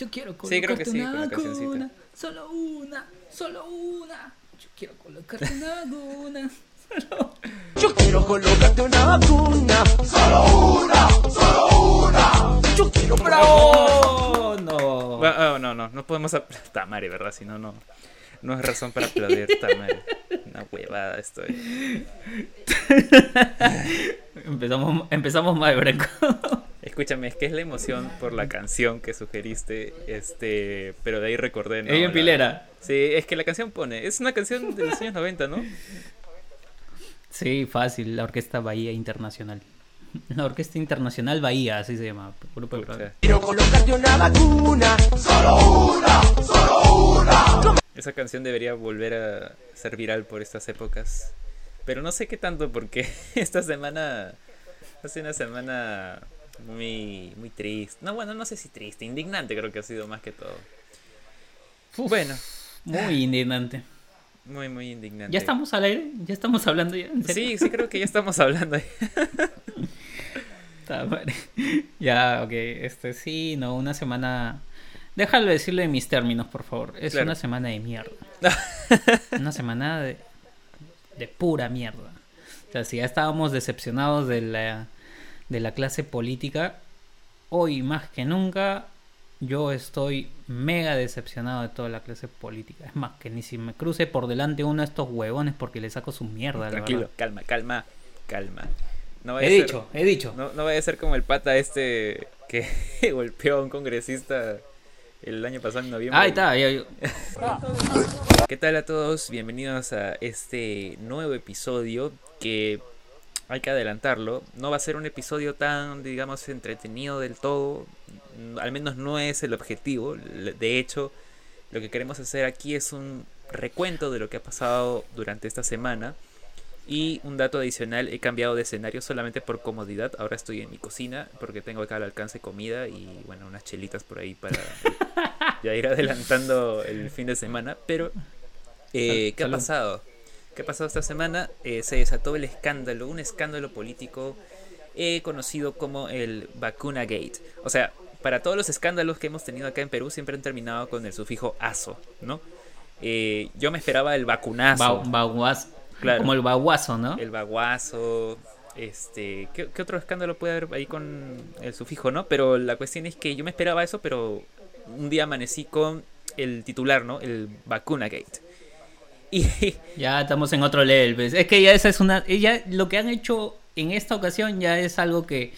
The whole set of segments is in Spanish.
Yo quiero Sí, creo que colocarte sí, una con la cancioncita. vacuna. Solo una, solo una. Yo quiero colocarte una vacuna. Solo... Yo quiero colocarte una vacuna. Solo una, solo una. Yo quiero ¡Bravo! No. Bueno, oh, no, no, no podemos aplaudir. Tamare, ¿verdad? Si no, no. No es razón para aplaudir Tamare. Una huevada estoy. Empezamos, empezamos mal, Branco. Escúchame, es que es la emoción por la canción que sugeriste, este, pero de ahí recordé, ¿no? Ella en pilera. Sí, es que la canción pone, es una canción de los años 90, ¿no? Sí, fácil, la Orquesta Bahía Internacional. La Orquesta Internacional Bahía, así se llama. Grupo de. Quiero colocarte una vacuna. Solo una, solo una. Esa canción debería volver a ser viral por estas épocas. Pero no sé qué tanto porque esta semana hace una semana muy muy triste. No, bueno, no sé si triste, indignante creo que ha sido más que todo. Uf, Bueno, Muy indignante. muy muy indignante. ¿Ya estamos al aire? ¿Ya estamos hablando ya? ¿En serio? Sí, sí creo que ya estamos hablando. Ya, ok. Este sí, no, una semana. Déjalo decirlo en mis términos, por favor. Es Claro. una semana de mierda. una semana de, de pura mierda. O sea, si ya estábamos decepcionados de la, de la clase política, hoy más que nunca yo estoy mega decepcionado de toda la clase política. Es más, que ni si me cruce por delante uno de estos huevones porque le saco su mierda. la Tranquilo, verdad. calma, calma, calma. No vaya He ser- dicho, he dicho. No, no vaya a ser como el pata este que golpeó a un congresista el año pasado en noviembre. Ahí está, ya- ya- ¿Qué tal a todos? Bienvenidos a este nuevo episodio que hay que adelantarlo. No va a ser un episodio tan, digamos, entretenido del todo. Al menos no es el objetivo. De hecho, lo que queremos hacer aquí es un recuento de lo que ha pasado durante esta semana. Y un dato adicional, he cambiado de escenario solamente por comodidad. Ahora estoy en mi cocina porque tengo acá al alcance comida y bueno, unas chelitas por ahí para ya ir adelantando el fin de semana. Pero, eh, ¿qué ha pasado? ¿Qué ha pasado esta semana? Eh, se desató el escándalo, un escándalo político eh, conocido como el Vacuna Gate. O sea, para todos los escándalos que hemos tenido acá en Perú siempre han terminado con el sufijo aso, ¿no? Eh, yo me esperaba el vacunazo. Ba- baguaz- Claro. Como el baguazo, ¿no? El baguazo. Este. ¿qué, qué otro escándalo puede haber ahí con el sufijo, no? Pero la cuestión es que yo me esperaba eso, pero un día amanecí con el titular, ¿no? El Vacuna Gate. Y. Ya estamos en otro level. pues. Es que ya esa es una. Ya lo que han hecho en esta ocasión ya es algo que,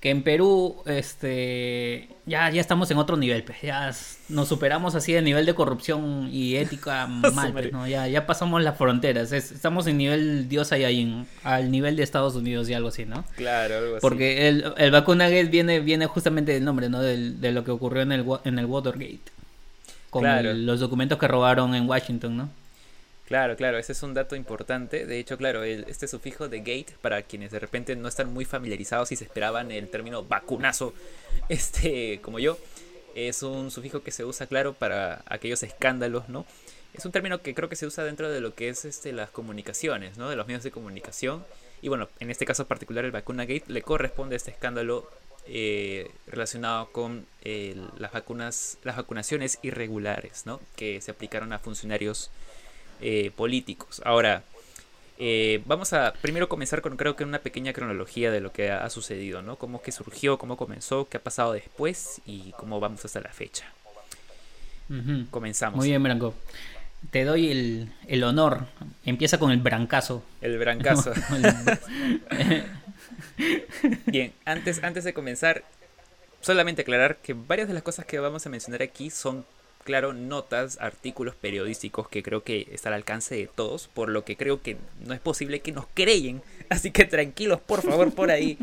que en Perú, este. Ya, ya estamos en otro nivel, pues. Ya nos superamos así de nivel de corrupción y ética mal, pues, ¿no? Ya, ya pasamos las fronteras. es- estamos en nivel Dios Saiyajin, al nivel de Estados Unidos y algo así, ¿no? Claro, algo así. Porque el, el viene, viene justamente del nombre, ¿no? Del- de lo que ocurrió en el, en el Watergate. Con Claro. el- los documentos que robaron en Washington, ¿no? Claro, claro, ese es un dato importante. De hecho, claro, el- este sufijo de gate, para quienes de repente no están muy familiarizados y se esperaban el término vacunazo, este, como yo, es un sufijo que se usa, claro, para aquellos escándalos, ¿no? Es un término que creo que se usa dentro de lo que es este, las comunicaciones, ¿no? De los medios de comunicación. Y bueno, en este caso particular, el vacuna gate le corresponde a este escándalo eh, relacionado con eh, las vacunas, las vacunaciones irregulares, ¿no? Que se aplicaron a funcionarios eh, políticos. Ahora, eh, vamos a primero comenzar con creo que una pequeña cronología de lo que ha, sucedido, ¿no? Cómo que surgió, cómo comenzó, qué ha pasado después y cómo vamos hasta la fecha. Comenzamos. Muy bien, Branco. Te doy el, el honor. Empieza con el brancazo. El brancazo. Bien, antes, antes de comenzar, solamente aclarar que varias de las cosas que vamos a mencionar aquí son, claro, notas, artículos periodísticos que creo que está al alcance de todos, por lo que creo que no es posible que nos creen. Así que tranquilos, por favor, por ahí.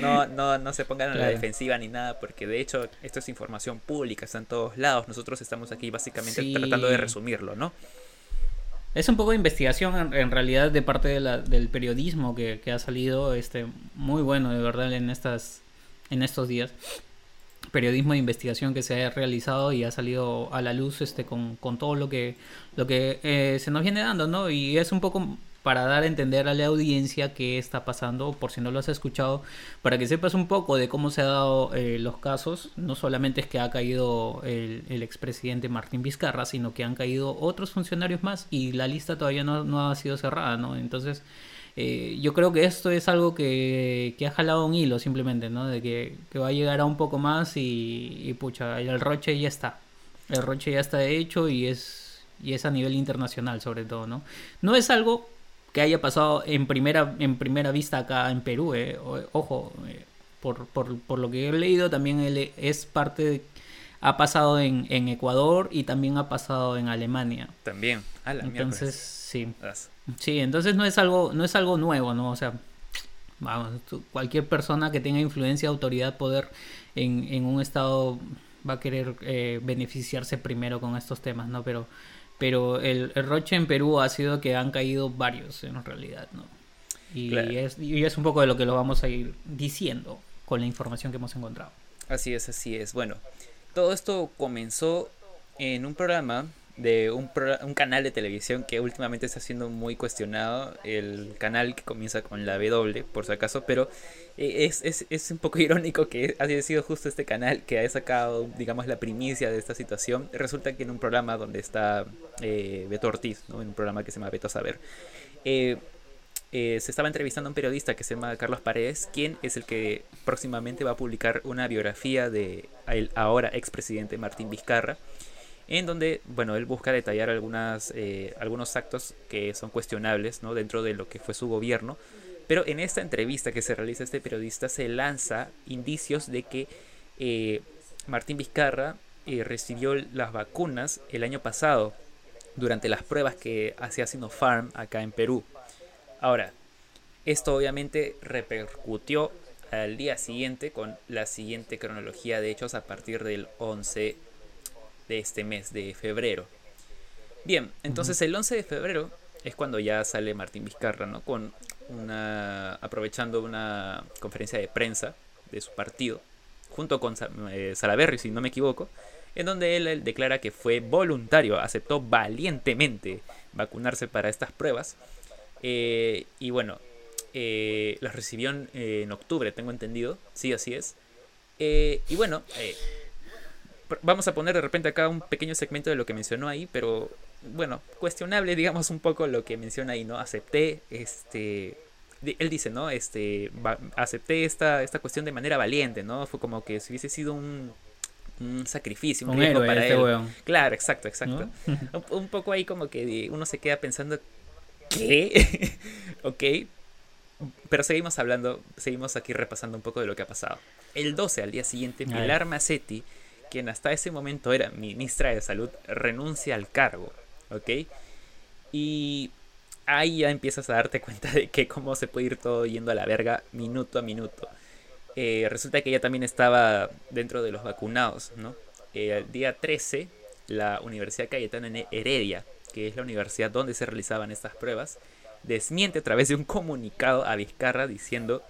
No, no, no se pongan a la Claro. defensiva ni nada, porque de hecho esto es información pública, está en todos lados. Nosotros estamos aquí básicamente Sí. tratando de resumirlo, ¿no? Es un poco de investigación en, en realidad de parte de la- del periodismo que, que ha salido este muy bueno de verdad en estas en estos días periodismo de investigación que se ha realizado y ha salido a la luz este con, con todo lo que lo que eh, se nos viene dando no y es un poco para dar a entender a la audiencia qué está pasando, por si no lo has escuchado, para que sepas un poco de cómo se han dado eh, los casos. No solamente es que ha caído el, el expresidente Martín Vizcarra, sino que han caído otros funcionarios más y la lista todavía no, no ha sido cerrada, ¿no? Entonces, eh, yo creo que esto es algo que, que, ha jalado un hilo simplemente, ¿no? De que, que, va a llegar a un poco más y, y pucha, el roche ya está. El roche ya está hecho y es, y es a nivel internacional sobre todo, ¿no? No es algo que haya pasado en primera, en primera vista acá en Perú. Eh. Ojo, eh, por, por, por, lo que he leído, también él es parte de, ha pasado en, en, Ecuador y también ha pasado en Alemania. También. A la entonces, sí. Sí, entonces no es algo, no es algo nuevo, ¿no? O sea, vamos, cualquier persona que tenga influencia, autoridad, poder en, en un estado va a querer eh, beneficiarse primero con estos temas, ¿no? Pero pero el, el, roche en Perú ha sido que han caído varios en realidad, ¿no? Y, claro. es, y es un poco de lo que lo vamos a ir diciendo con la información que hemos encontrado. Así es, así es. Bueno, todo esto comenzó en un programa de un, pro, un, canal de televisión que últimamente está siendo muy cuestionado, el canal que comienza con la W, por si acaso, pero es, es, es un poco irónico que haya sido justo este canal que ha sacado, digamos, la primicia de esta situación. Resulta que en un programa donde está eh, Beto Ortiz, ¿no? en un programa que se llama Beto Saber, eh, eh, se estaba entrevistando a un periodista que se llama Carlos Paredes, quien es el que próximamente va a publicar una biografía de el ahora expresidente Martín Vizcarra en donde, bueno, él busca detallar eh, algunos actos que son cuestionables, ¿no? Dentro de lo que fue su gobierno. Pero en esta entrevista que se realiza este periodista se lanza indicios de que eh, Martín Vizcarra eh, recibió las vacunas el año pasado durante las pruebas que hacía Sinopharm acá en Perú. Ahora, esto obviamente repercutió al día siguiente con la siguiente cronología de hechos a partir del 11 de este mes de febrero. Bien, entonces el 11 de febrero es cuando ya sale Martín Vizcarra, ¿no? Con una aprovechando una conferencia de prensa de su partido junto con eh, Salaberry, si no me equivoco, en donde él, él, declara que fue voluntario, aceptó valientemente vacunarse para estas pruebas. Eh, y bueno, eh, las recibió en, en, octubre, tengo entendido. Sí, así es. Eh, y bueno, eh, vamos a poner de repente acá un pequeño segmento de lo que mencionó ahí, pero bueno, cuestionable, digamos, un poco lo que menciona ahí, ¿no? Acepté, este, él dice, ¿no? Este, acepté esta, esta cuestión de manera valiente, ¿no? Fue como que si hubiese sido un, un sacrificio, un, un riesgo para este él. Weón. Claro, exacto, exacto. ¿No? un, un, poco ahí como que uno se queda pensando, ¿qué? ok. Pero seguimos hablando, seguimos aquí repasando un poco de lo que ha pasado. El 12, al día siguiente, Pilar Macetti quien hasta ese momento era ministra de Salud, renuncia al cargo, ¿ok? Y ahí ya empiezas a darte cuenta de que cómo se puede ir todo yendo a la verga minuto a minuto. Eh, resulta que ella también estaba dentro de los vacunados, ¿no? Eh, el día 13, la Universidad Cayetana Heredia, que es la universidad donde se realizaban estas pruebas, desmiente a través de un comunicado a Vizcarra diciendo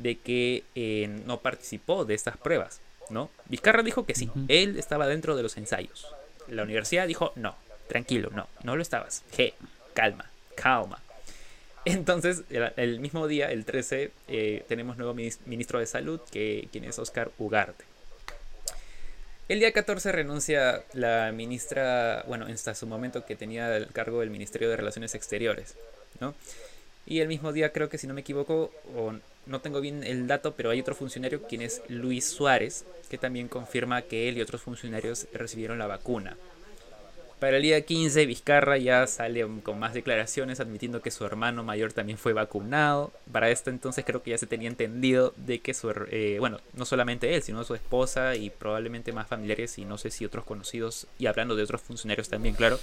de que eh, no participó de estas pruebas. ¿No? Vizcarra dijo que sí, uh -huh. él estaba dentro de los ensayos. La universidad dijo, no, tranquilo, no, no lo estabas. Je, calma, calma. Entonces, el, el mismo día, el 13, eh, tenemos nuevo ministro de Salud, que, quien es Oscar Ugarte. El día 14 renuncia la ministra, bueno, hasta su momento que tenía el cargo del Ministerio de Relaciones Exteriores, ¿no? Y el mismo día, creo que si no me equivoco, o no tengo bien el dato, pero hay otro funcionario, quien es Luis Suárez, que también confirma que él y otros funcionarios recibieron la vacuna. Para el día 15, Vizcarra ya sale con más declaraciones admitiendo que su hermano mayor también fue vacunado. Para esto entonces creo que ya se tenía entendido de que su, eh, bueno, no solamente él, sino su esposa y probablemente más familiares y no sé si otros conocidos, y hablando de otros funcionarios también, claro,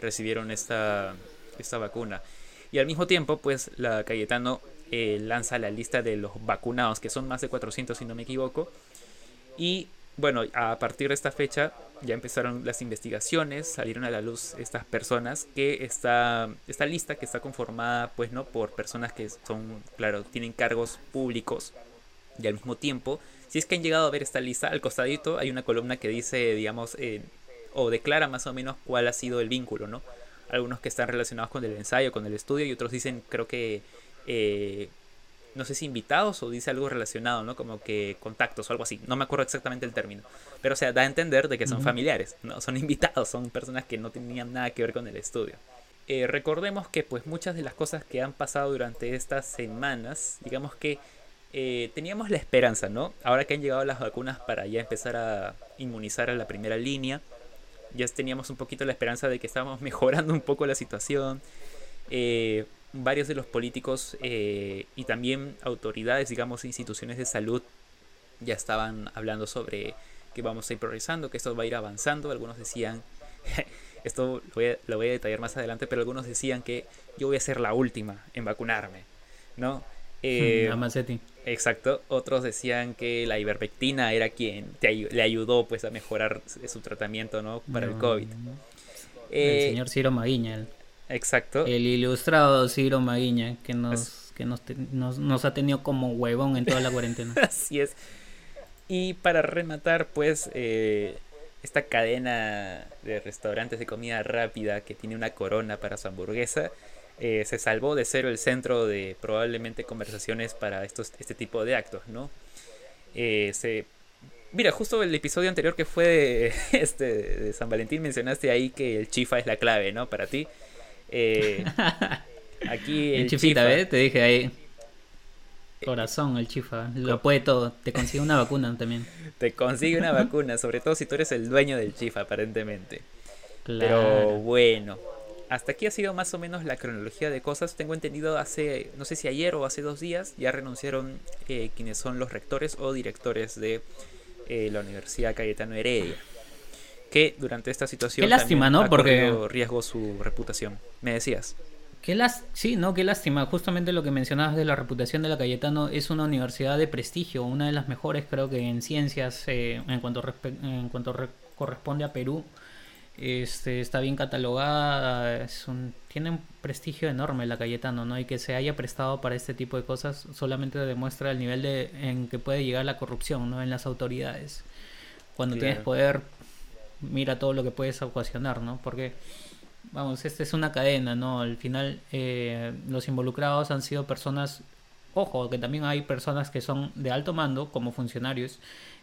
recibieron esta, esta vacuna. Y al mismo tiempo, pues la Cayetano eh, lanza la lista de los vacunados, que son más de 400 si no me equivoco. Y bueno, a partir de esta fecha ya empezaron las investigaciones, salieron a la luz estas personas que está esta lista que está conformada pues no por personas que son claro, tienen cargos públicos y al mismo tiempo, si es que han llegado a ver esta lista, al costadito hay una columna que dice, digamos, eh, o declara más o menos cuál ha sido el vínculo, ¿no? algunos que están relacionados con el ensayo, con el estudio, y otros dicen, creo que, eh, no sé si invitados o dice algo relacionado, ¿no? Como que contactos o algo así. No me acuerdo exactamente el término. Pero, o sea, da a entender de que son familiares, ¿no? Son invitados, son personas que no tenían nada que ver con el estudio. Eh, recordemos que, pues, muchas de las cosas que han pasado durante estas semanas, digamos que eh, teníamos la esperanza, ¿no? Ahora que han llegado las vacunas para ya empezar a inmunizar a la primera línea, ya teníamos un poquito la esperanza de que estábamos mejorando un poco la situación. Eh, varios de los políticos eh, y también autoridades, digamos, instituciones de salud ya estaban hablando sobre que vamos a ir progresando, que esto va a ir avanzando. Algunos decían, esto lo voy, a, lo voy a detallar más adelante, pero algunos decían que yo voy a ser la última en vacunarme, ¿no? Eh, exacto. Otros decían que la ivermectina era quien le ayudó pues a mejorar su tratamiento, ¿no? Para el COVID. el eh, señor Ciro Maguiña. Exacto. El ilustrado Ciro Maguiña que nos, que nos, nos, ha tenido como huevón en toda la cuarentena. Así es. Y para rematar, pues, eh, esta cadena de restaurantes de comida rápida que tiene una corona para su hamburguesa eh, se salvó de ser el centro de probablemente conversaciones para estos, este tipo de actos, ¿no? Eh, se... Mira, justo el episodio anterior que fue de, este, de San Valentín mencionaste ahí que el chifa es la clave, ¿no? Para ti. Eh, aquí el, chifita, ¿ves? Te dije ahí. Corazón, el chifa. Lo puede todo. Te consigue una vacuna también. Te consigue una vacuna, sobre todo si tú eres el dueño del chifa, aparentemente. Pero bueno, hasta aquí ha sido más o menos la cronología de cosas. Tengo entendido hace, no sé si ayer o hace dos días, ya renunciaron eh, quienes son los rectores o directores de eh, la Universidad Cayetano Heredia. Que durante esta situación. Qué lástima, ¿no? Porque. riesgo su reputación. Me decías. Qué las... Sí, no, qué lástima. Justamente lo que mencionabas de la reputación de la Cayetano es una universidad de prestigio, una de las mejores, creo que en ciencias, eh, en cuanto, en cuanto corresponde a Perú este, está bien catalogada, es un, tiene un prestigio enorme la Cayetano, ¿no? Y que se haya prestado para este tipo de cosas solamente demuestra el nivel de, en que puede llegar la corrupción, ¿no? En las autoridades. Cuando tienes poder, mira todo lo que puedes ocasionar, ¿no? Porque, vamos, esta es una cadena, ¿no? Al final, eh, los involucrados han sido personas, ojo, que también hay personas que son de alto mando, como funcionarios,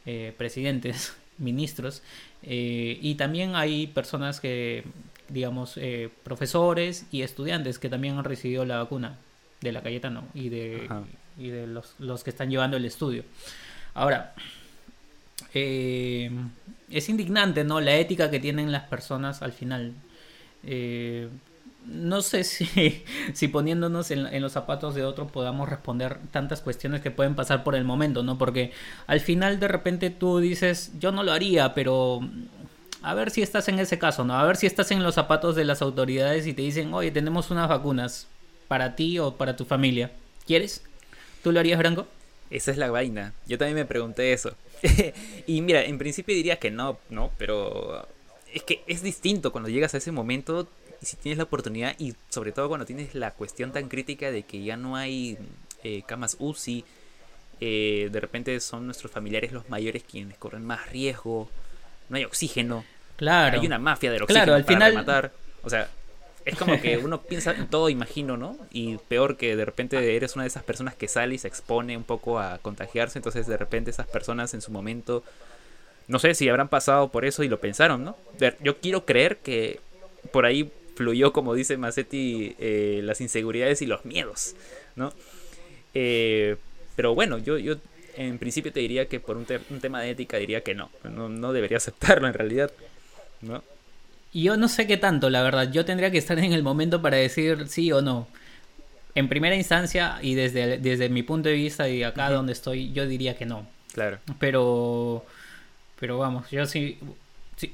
eh, presidentes, ministros, eh, y también hay personas que, digamos, eh, profesores y estudiantes que también han recibido la vacuna de la Cayetano y de, y de los, los, que están llevando el estudio. Ahora, eh, es indignante, ¿no? La ética que tienen las personas al final no sé si, si poniéndonos en, los zapatos de otro podamos responder tantas cuestiones que pueden pasar por el momento, ¿no? Porque al final de repente tú dices, yo no lo haría, pero a ver si estás en ese caso, ¿no? A ver si estás en los zapatos de las autoridades y te dicen, oye, tenemos unas vacunas para ti o para tu familia. ¿Quieres? ¿Tú lo harías, Branco? Esa es la vaina. Yo también me pregunté eso. y mira, en principio diría que no, ¿no? Pero es que es distinto cuando llegas a ese momento y si tienes la oportunidad y sobre todo cuando tienes la cuestión tan crítica de que ya no hay eh, camas UCI, eh, de repente son nuestros familiares los mayores quienes corren más riesgo, no hay oxígeno, claro. hay una mafia del oxígeno claro, al para final... matar, o sea, es como que uno piensa en todo, imagino, ¿no? Y peor que de repente eres una de esas personas que sale y se expone un poco a contagiarse, entonces de repente esas personas en su momento, no sé si habrán pasado por eso y lo pensaron, ¿no? Yo quiero creer que por ahí fluyó, como dice Macetti, eh, las inseguridades y los miedos, ¿no? Eh, pero bueno, yo, yo en principio te diría que por un, tema de ética diría que no, no, debería aceptarlo en realidad, ¿no? Yo no sé qué tanto, la verdad. Yo tendría que estar en el momento para decir sí o no. En primera instancia y desde, desde mi punto de vista y acá donde estoy, yo diría que no. Claro. Pero, pero vamos, yo sí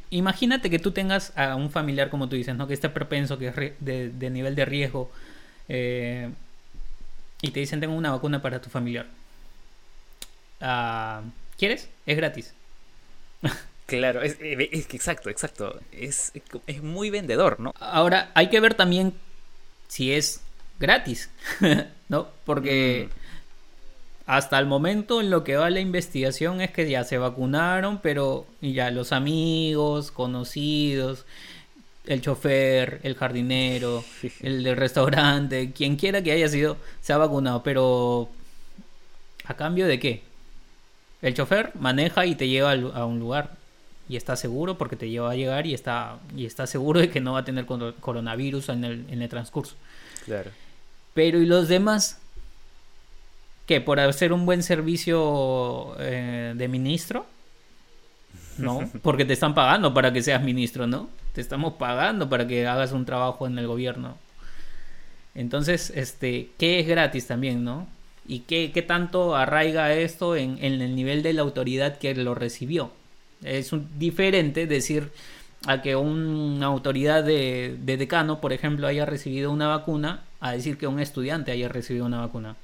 imagínate que tú tengas a un familiar, como tú dices, ¿no? que esté propenso, que es de, nivel de riesgo, eh, y te dicen, tengo una vacuna para tu familiar. Ah, ¿Quieres? Es gratis. Claro, es, exacto, exacto. Es, es muy vendedor, ¿no? Ahora, hay que ver también si es gratis, ¿no? Porque... Mm hasta el momento en lo que va la investigación es que ya se vacunaron, pero ya los amigos, conocidos, el chofer, el jardinero, el del restaurante, quien quiera que haya sido, se ha vacunado. Pero, ¿a cambio de qué? El chofer maneja y te lleva a un lugar y está seguro porque te lleva a llegar y está, y está seguro de que no va a tener coronavirus en el, en el transcurso. Claro. Pero ¿y los demás? ¿Qué? ¿Por hacer un buen servicio eh, de ministro? No, porque te están pagando para que seas ministro, ¿no? Te estamos pagando para que hagas un trabajo en el gobierno. Entonces, este, ¿qué es gratis también, no? ¿Y qué, qué tanto arraiga esto en, en, el nivel de la autoridad que lo recibió? Es un, diferente decir a que una autoridad de, de decano, por ejemplo, haya recibido una vacuna, a decir que un estudiante haya recibido una vacuna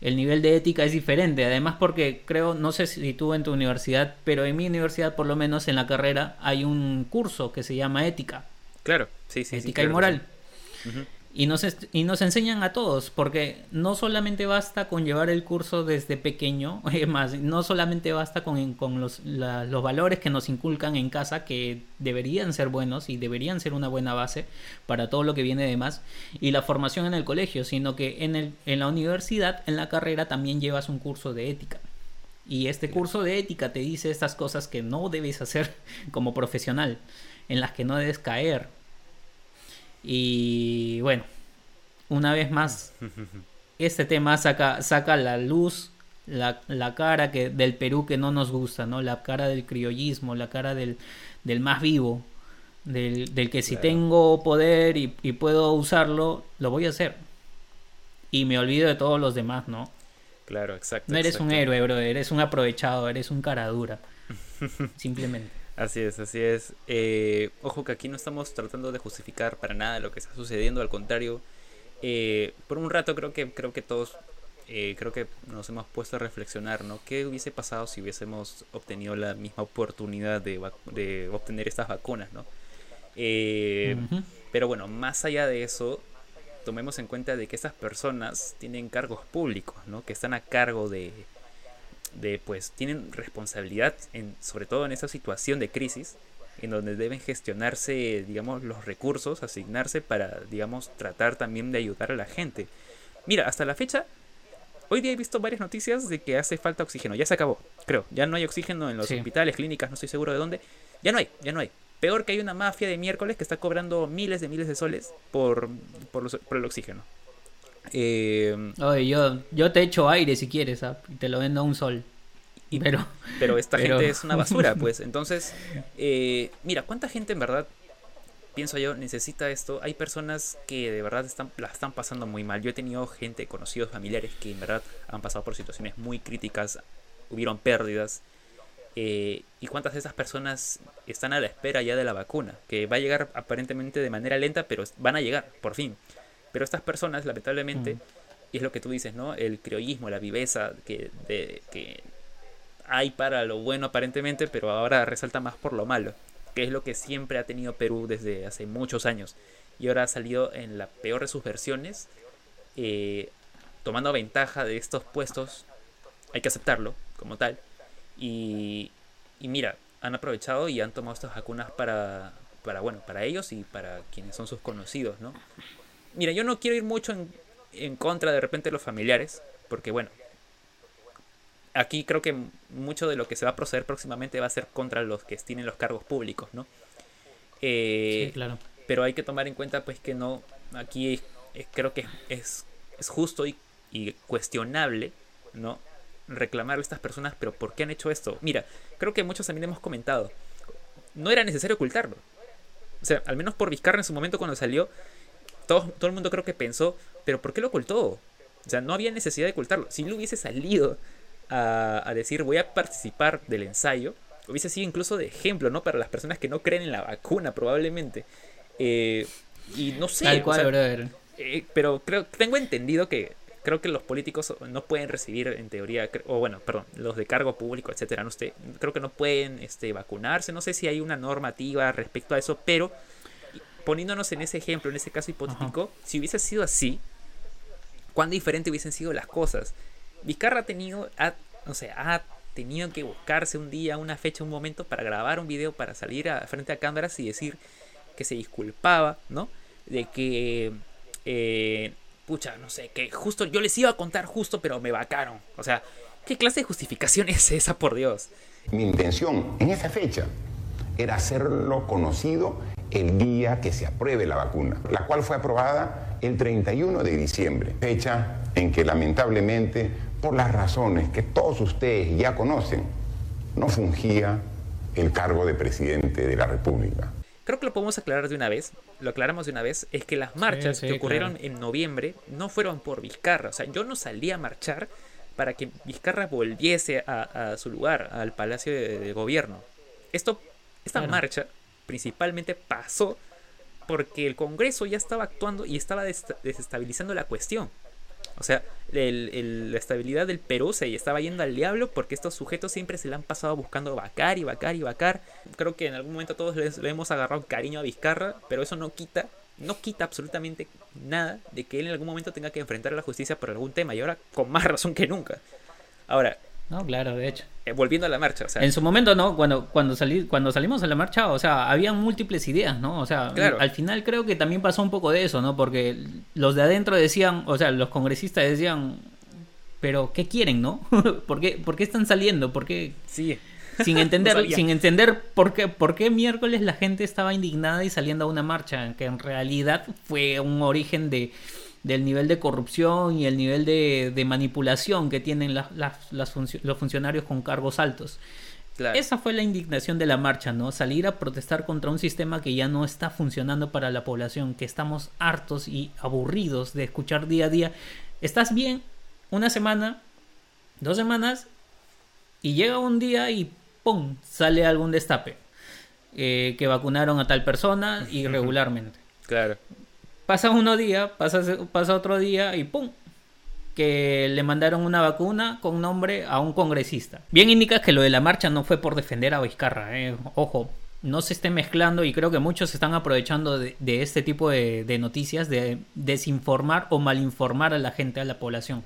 el nivel de ética es diferente. Además porque creo, no sé si tú en tu universidad, pero en mi universidad por lo menos en la carrera hay un curso que se llama ética. Claro, sí, sí. Ética y moral. Y nos, y nos enseñan a todos, porque no solamente basta con llevar el curso desde pequeño, más, no solamente basta con, con los, los valores que nos inculcan en casa, que deberían ser buenos y deberían ser una buena base para todo lo que viene de más, y la formación en el colegio, sino que en, el, en la universidad, en la carrera, también llevas un curso de ética. Y este curso de ética te dice estas cosas que no debes hacer como profesional, en las que no debes caer, y bueno, una vez más, este tema saca, saca la luz, la, la, cara que, del Perú que no nos gusta, ¿no? La cara del criollismo, la cara del, del más vivo, del, del que si tengo poder y, y, puedo usarlo, lo voy a hacer. Y me olvido de todos los demás, ¿no? Claro, exacto. No eres un héroe, bro, eres un aprovechado, eres un cara dura. Simplemente. Así es, así es. Eh, ojo que aquí no estamos tratando de justificar para nada lo que está sucediendo, al contrario. Eh, por un rato creo que creo que todos eh, creo que nos hemos puesto a reflexionar, ¿no? ¿Qué hubiese pasado si hubiésemos obtenido la misma oportunidad de, de obtener estas vacunas, ¿no? Pero bueno, más allá de eso, tomemos en cuenta de que estas personas tienen cargos públicos, ¿no? Que están a cargo de, de pues tienen responsabilidad en, sobre todo en esa situación de crisis en donde deben gestionarse digamos los recursos asignarse para digamos tratar también de ayudar a la gente. Mira hasta la fecha hoy día he visto varias noticias de que hace falta oxígeno. Ya se acabó creo. Ya no hay oxígeno en los hospitales clínicas no estoy seguro de dónde. Ya no hay ya no hay. Peor que hay una mafia de miércoles que está cobrando miles de miles de soles por por, por el oxígeno eh, Oye, yo, yo te echo aire si quieres, ¿ah? y te lo vendo a un sol. Y, pero, pero esta gente es una basura, pues. Entonces, eh, mira, ¿cuánta gente en verdad, pienso yo, necesita esto? Hay personas que de verdad están, la están pasando muy mal. Yo he tenido gente, conocidos, familiares, que en verdad han pasado por situaciones muy críticas, hubieron pérdidas. Eh, ¿Y cuántas de esas personas están a la espera ya de la vacuna? Que va a llegar aparentemente de manera lenta, pero van a llegar, por fin. Pero estas personas, lamentablemente, y es lo que tú dices, ¿no? El criollismo, la viveza que, de, que hay para lo bueno aparentemente, pero ahora resalta más por lo malo, que es lo que siempre ha tenido Perú desde hace muchos años. Y ahora ha salido en la peor de sus versiones, eh, tomando ventaja de estos puestos, hay que aceptarlo como tal. Y, y mira, han aprovechado y han tomado estas vacunas para, para, bueno, para ellos y para quienes son sus conocidos, ¿no? Mira, yo no quiero ir mucho en, contra de repente de los familiares, porque bueno, aquí creo que mucho de lo que se va a proceder próximamente va a ser contra los que tienen los cargos públicos, ¿no? Eh, sí, claro. Pero hay que tomar en cuenta pues que no, aquí creo que es, es justo y, y, cuestionable, ¿no? Reclamar a estas personas, pero ¿por qué han hecho esto? Mira, creo que muchos también hemos comentado, no era necesario ocultarlo. O sea, al menos por Vizcarra en su momento cuando salió, todo, todo el mundo creo que pensó, pero ¿por qué lo ocultó? O sea, no había necesidad de ocultarlo. Si lo hubiese salido a, a, decir voy a participar del ensayo, hubiese sido incluso de ejemplo, ¿no? Para las personas que no creen en la vacuna, probablemente. Eh, y no sé. Tal cual, o sea, eh, pero creo, tengo entendido que creo que los políticos no pueden recibir, en teoría, o bueno, perdón, los de cargo público, etcétera, no sé, creo que no pueden este, vacunarse. No sé si hay una normativa respecto a eso, pero poniéndonos en ese ejemplo, en ese caso hipotético, si hubiese sido así, cuán diferente hubiesen sido las cosas. Vizcarra ha tenido, ha, o sea, ha tenido que buscarse un día, una fecha, un momento para grabar un video, para salir a, frente a cámaras y decir, que se disculpaba, ¿no? De que, eh, pucha, no sé, que justo yo les iba a contar justo, pero me vacaron. O sea, ¿qué clase de justificación es esa, por Dios? Mi intención en esa fecha era hacerlo conocido el día que se apruebe la vacuna, la cual fue aprobada el 31 de diciembre, fecha en que lamentablemente, por las razones que todos ustedes ya conocen, no fungía el cargo de presidente de la República. Creo que lo podemos aclarar de una vez, lo aclaramos de una vez, es que las marchas sí, que ocurrieron claro. en noviembre no fueron por Vizcarra, o sea, yo no salí a marchar para que Vizcarra volviese a, a su lugar, al Palacio de, de Gobierno. Esto, esta Claro. marcha principalmente pasó porque el Congreso ya estaba actuando y estaba des- desestabilizando la cuestión. O sea, la estabilidad del Perú se estaba yendo al diablo porque estos sujetos siempre se la han pasado buscando vacar y vacar y vacar. Creo que en algún momento todos les- le hemos agarrado cariño a Vizcarra, pero eso no quita, no quita absolutamente nada de que él en algún momento tenga que enfrentar a la justicia por algún tema y ahora con más razón que nunca. Ahora, No, claro, de hecho. eh, volviendo a la marcha, o sea, En su momento, ¿no? Cuando, cuando, salí, cuando salimos a la marcha, o sea, había múltiples ideas, ¿no? O sea, Claro. al final creo que también pasó un poco de eso, ¿no? Porque los de adentro decían, o sea, los congresistas decían, pero ¿qué quieren, no? ¿Por qué, por qué están saliendo? ¿Por qué? sí, Sin entender, No sin entender por qué, por qué miércoles la gente estaba indignada y saliendo a una marcha, que en realidad fue un origen de del nivel de corrupción y el nivel de, de manipulación que tienen las los funcionarios con cargos altos. claro. Esa fue la indignación de la marcha, ¿no? Salir a protestar contra un sistema que ya no está funcionando para la población, que estamos hartos y aburridos de escuchar día a día. Estás bien una semana, dos semanas, y llega un día y ¡pum! sale algún destape. Eh, que vacunaron a tal persona irregularmente. Claro. Pasa uno día, pasa, pasa otro día y ¡pum! Que le mandaron una vacuna con nombre a un congresista. Bien indica que lo de la marcha no fue por defender a Vizcarra, eh. ojo, no se esté mezclando y creo que muchos están aprovechando de, de este tipo de, de noticias, de desinformar o malinformar a la gente, a la población.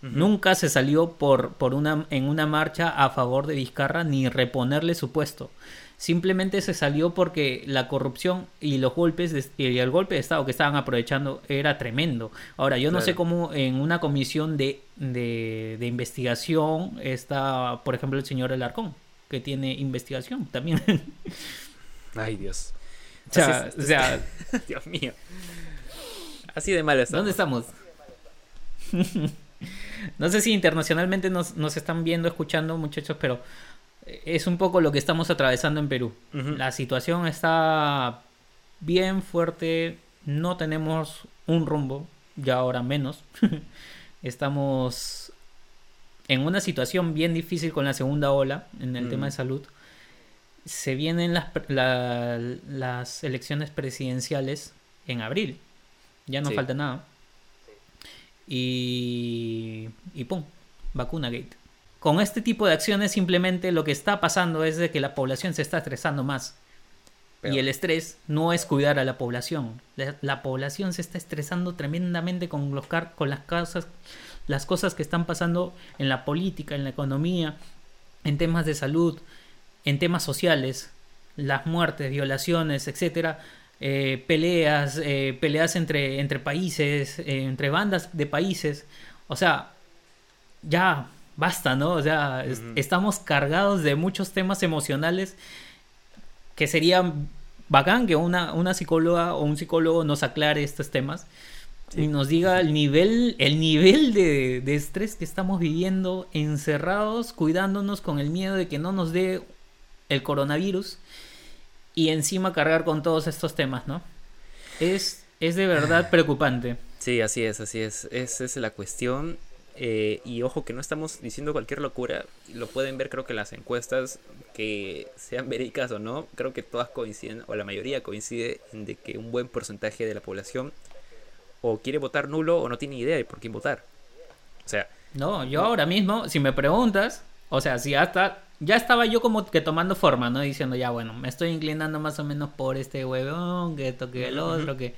Nunca se salió por, por una, en una marcha a favor de Vizcarra ni reponerle su puesto. Simplemente se salió porque la corrupción y los golpes de- y el golpe de Estado que estaban aprovechando era tremendo. Ahora, yo no sé cómo en una comisión de, de, de investigación está, por ejemplo, el señor Alarcón, que tiene investigación también. Ay, Dios. o sea, Así es- o sea, Dios mío. Así de mal está. ¿Dónde estamos? no sé si internacionalmente nos, nos están viendo, escuchando, muchachos, pero es un poco lo que estamos atravesando en Perú. La situación está bien fuerte, no tenemos un rumbo, ya ahora menos. estamos en una situación bien difícil con la segunda ola en el Mm. tema de salud. Se vienen las, la- las elecciones presidenciales en abril. Ya no Sí. falta nada. Y, y pum, vacuna gate. Con este tipo de acciones simplemente lo que está pasando es de que la población se está estresando más. Y el estrés no es cuidar a la población. La, la población se está estresando tremendamente con, los car- con las, causas, las cosas que están pasando en la política, en la economía, en temas de salud, en temas sociales, las muertes, violaciones, etcétera, eh, peleas, eh, peleas entre, entre países, eh, entre bandas de países. O sea, ya basta, ¿no? O sea, es- Ujú. estamos cargados de muchos temas emocionales que sería bacán que una, una psicóloga o un psicólogo nos aclare estos temas Sí. y nos diga el nivel, el nivel de, de estrés que estamos viviendo encerrados, cuidándonos con el miedo de que no nos dé el coronavirus y encima cargar con todos estos temas, ¿no? Es, es de verdad preocupante. Sí, así es, así es. Esa es la cuestión. Eh, y ojo que no estamos diciendo cualquier locura. Lo pueden ver creo que las encuestas, que sean verídicas o no, creo que todas coinciden, o la mayoría coincide en de que un buen porcentaje de la población o quiere votar nulo o no tiene idea de por quién votar. O sea, No, yo ahora mismo, si me preguntas, o sea, si hasta ya estaba yo como que tomando forma, ¿no? Diciendo, ya bueno, me estoy inclinando más o menos por este huevón, que esto, que el otro, que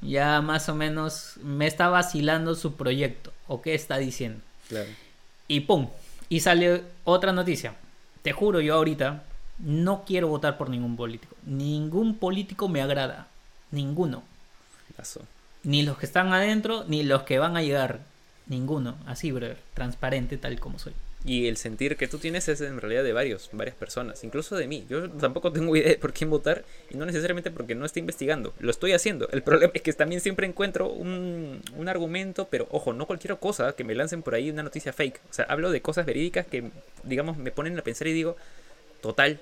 ya más o menos me está vacilando su proyecto, o qué está diciendo. claro. Y pum, y sale otra noticia. Te juro yo ahorita, No quiero votar por ningún político. Ningún político me agrada. Ninguno. Lazo. Ni los que están adentro, ni los que van a llegar. Ninguno. Así, brother. Transparente tal como soy. Y el sentir que tú tienes es en realidad de varios, varias personas, incluso de mí. Yo tampoco tengo idea de por quién votar y no necesariamente porque no esté investigando. Lo estoy haciendo. El problema es que también siempre encuentro un, un argumento, pero ojo, no cualquier cosa que me lancen por ahí una noticia fake. O sea, hablo de cosas verídicas que, digamos, me ponen a pensar y digo, total.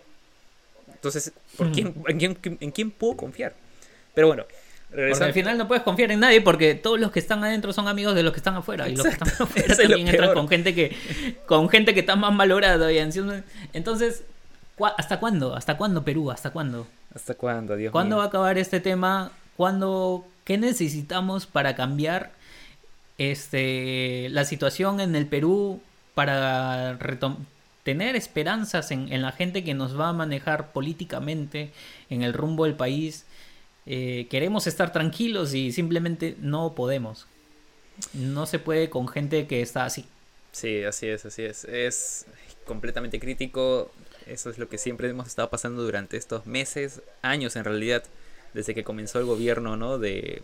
Entonces, ¿por quién, en, quién, ¿en quién puedo confiar? Pero bueno, Porque al final no puedes confiar en nadie porque todos los que están adentro son amigos de los que están afuera. Y los que están afuera Eso es lo también entran con gente que con gente que está más malograda. Entonces, ¿cu- ¿hasta cuándo? ¿Hasta cuándo Perú? ¿Hasta cuándo? ¿Hasta cuándo, Dios ¿Cuándo va a acabar este tema? ¿Cuándo, ¿Qué necesitamos para cambiar este, la situación en el Perú para tener esperanzas en, en la gente que nos va a manejar políticamente en el rumbo del país? Eh, queremos estar tranquilos y simplemente no podemos. No se puede con gente que está así. Sí, así es, así es. Es completamente crítico. Eso es lo que siempre hemos estado pasando durante estos meses, años en realidad, desde que comenzó el gobierno ¿no? de,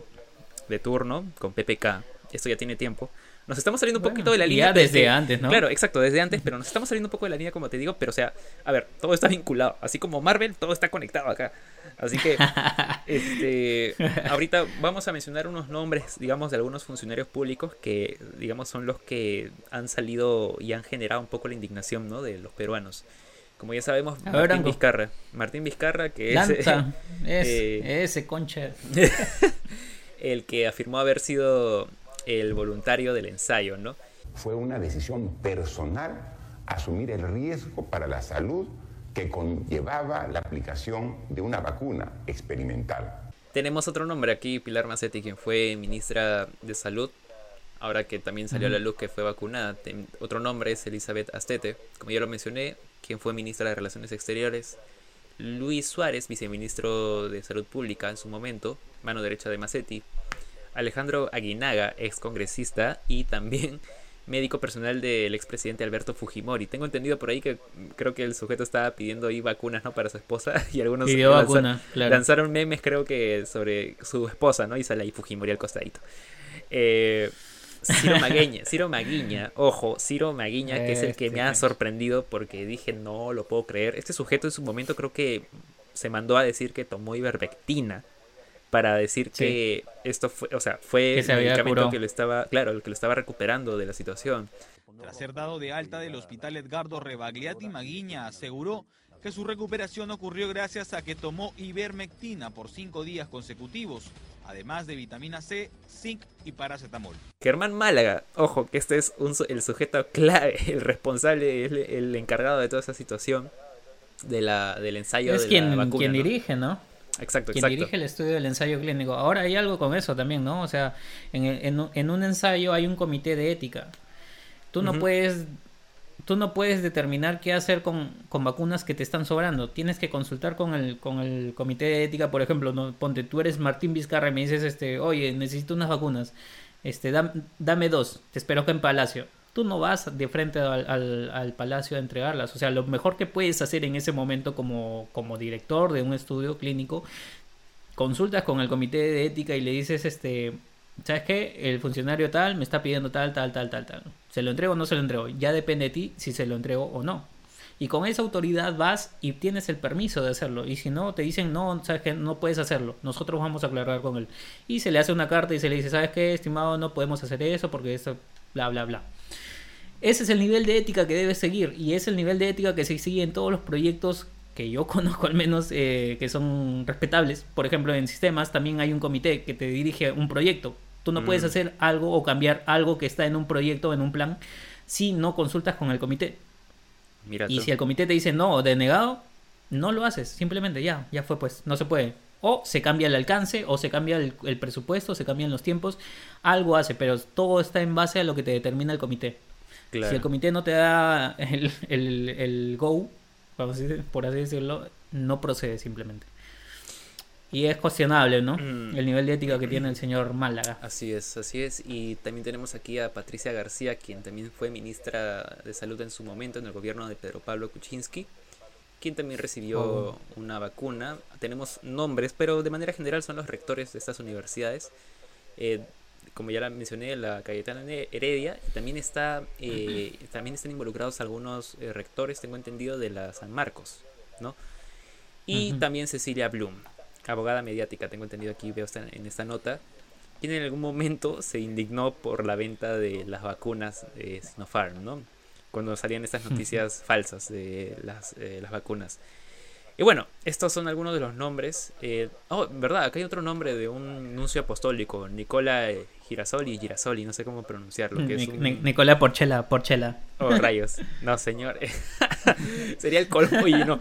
de turno con PPK. Esto ya tiene tiempo. Nos estamos saliendo un Bueno, poquito de la línea. ya desde que- antes, ¿no? Claro, exacto, desde antes, pero nos estamos saliendo un poco de la línea, como te digo. Pero, o sea, a ver, todo está vinculado. Así como Marvel, todo está conectado acá. Así que, este, ahorita vamos a mencionar unos nombres, digamos, de algunos funcionarios públicos que, digamos, son los que han salido y han generado un poco la indignación, ¿no? De los peruanos. Como ya sabemos, A Martín. Vizcarra. Martín Vizcarra, que es Lanza, es, eh, ese concha. el que afirmó haber sido el voluntario del ensayo, ¿no? Fue una decisión personal asumir el riesgo para la salud que conllevaba la aplicación de una vacuna experimental. Tenemos otro nombre aquí, Pilar Macetti, quien fue ministra de Salud, ahora que también salió a la luz que fue vacunada. Ten- otro nombre es Elizabeth Astete, como ya lo mencioné, quien fue ministra de Relaciones Exteriores. Luis Suárez, viceministro de Salud Pública en su momento, mano derecha de Macetti. Alejandro Aguinaga, ex congresista y también médico personal del expresidente Alberto Fujimori. Tengo entendido por ahí que creo que el sujeto estaba pidiendo ahí vacunas ¿no? para su esposa y algunos Pidió vacuna, claro. lanzaron memes creo que sobre su esposa, ¿no? Y sale ahí Fujimori al costadito. Eh, Ciro Magueña, Ciro Maguiña, ojo, Ciro Maguiña, que es el que Este me ha gente. sorprendido porque dije, no lo puedo creer. Este sujeto en su momento creo que se mandó a decir que tomó ivermectina para decir Sí. que esto fue, o sea, fue Que el medicamento curado. que lo estaba, claro, el que lo estaba recuperando de la situación. Tras ser dado de alta del hospital Edgardo Rebagliati, Maguiña aseguró que su recuperación ocurrió gracias a que tomó ivermectina por cinco días consecutivos, además de vitamina C, zinc y paracetamol. Germán Málaga, ojo, que este es un el sujeto clave, el responsable, el, el encargado de toda esa situación de la, del ensayo Es de quien, la vacuna. quien ¿no? dirige, ¿no? Exacto, Quien exacto. dirige el estudio del ensayo clínico. Ahora hay algo con eso también, ¿no? O sea, en, en un- en un ensayo hay un comité de ética. Tú no puedes tú no puedes determinar qué hacer con, con vacunas que te están sobrando. Tienes que consultar con el, con el comité de ética, por ejemplo, no, ponte, tú eres Martín Vizcarra y me dices, este, oye, necesito unas vacunas, este, dam- dame dos, te espero que en Palacio. Tú no vas de frente al, al- al Palacio a entregarlas. O sea, lo mejor que puedes hacer en ese momento como, como director de un estudio clínico, consultas con el comité de ética y le dices, este, ¿sabes qué? El funcionario tal me está pidiendo tal, tal, tal, tal, tal. ¿Se lo entrego o no se lo entrego? Ya depende de ti si se lo entrego o no. Y con esa autoridad vas y tienes el permiso de hacerlo. Y si no, te dicen, no, sabes que no puedes hacerlo. Nosotros vamos a aclarar con él. Y se le hace una carta y se le dice, ¿sabes qué, estimado? No podemos hacer eso porque eso, bla, bla, bla. Ese es el nivel de ética que debes seguir. Y es el nivel de ética que se sigue en todos los proyectos que yo conozco al menos eh, que son respetables. Por ejemplo, en sistemas también hay un comité que te dirige un proyecto. Tú no puedes Mm. hacer algo o cambiar algo que está en un proyecto, en un plan, si no consultas con el comité. Mira Y tú. si el comité te dice no, denegado, no lo haces. Simplemente ya, ya fue pues, no se puede. O se cambia el alcance, o se cambia el, el presupuesto, se cambian los tiempos. Algo hace, pero todo está en base a lo que te determina el comité. Claro. Si el comité no te da el, el, el go, vamos a decir, por así decirlo, no procede simplemente. Y es cuestionable, ¿no? Mm. El nivel de ética que tiene el señor Málaga. Así es, así es. Y también tenemos aquí a Patricia García, quien también fue ministra de Salud en su momento en el gobierno de Pedro Pablo Kuczynski. quien también recibió Oh. una vacuna. Tenemos nombres, pero de manera general son los rectores de estas universidades. Eh, como ya la mencioné, la Cayetana Heredia, también está eh, también están involucrados algunos eh, rectores, tengo entendido, de la San Marcos, ¿no? Y también Cecilia Bloom, abogada mediática, tengo entendido aquí, veo esta- en esta nota, quien en algún momento se indignó por la venta de las vacunas de Sinopharm, ¿no? Cuando salían estas noticias falsas de las, eh, las vacunas. Y bueno, estos son algunos de los nombres. eh, oh, verdad, acá hay otro nombre de un nuncio apostólico, Nicola eh, Girasoli, Girasoli, no sé cómo pronunciarlo. Que es un... Nic- Nicolás Porchela, Porchela. Oh, rayos. No, señor. Sería el colmo y no.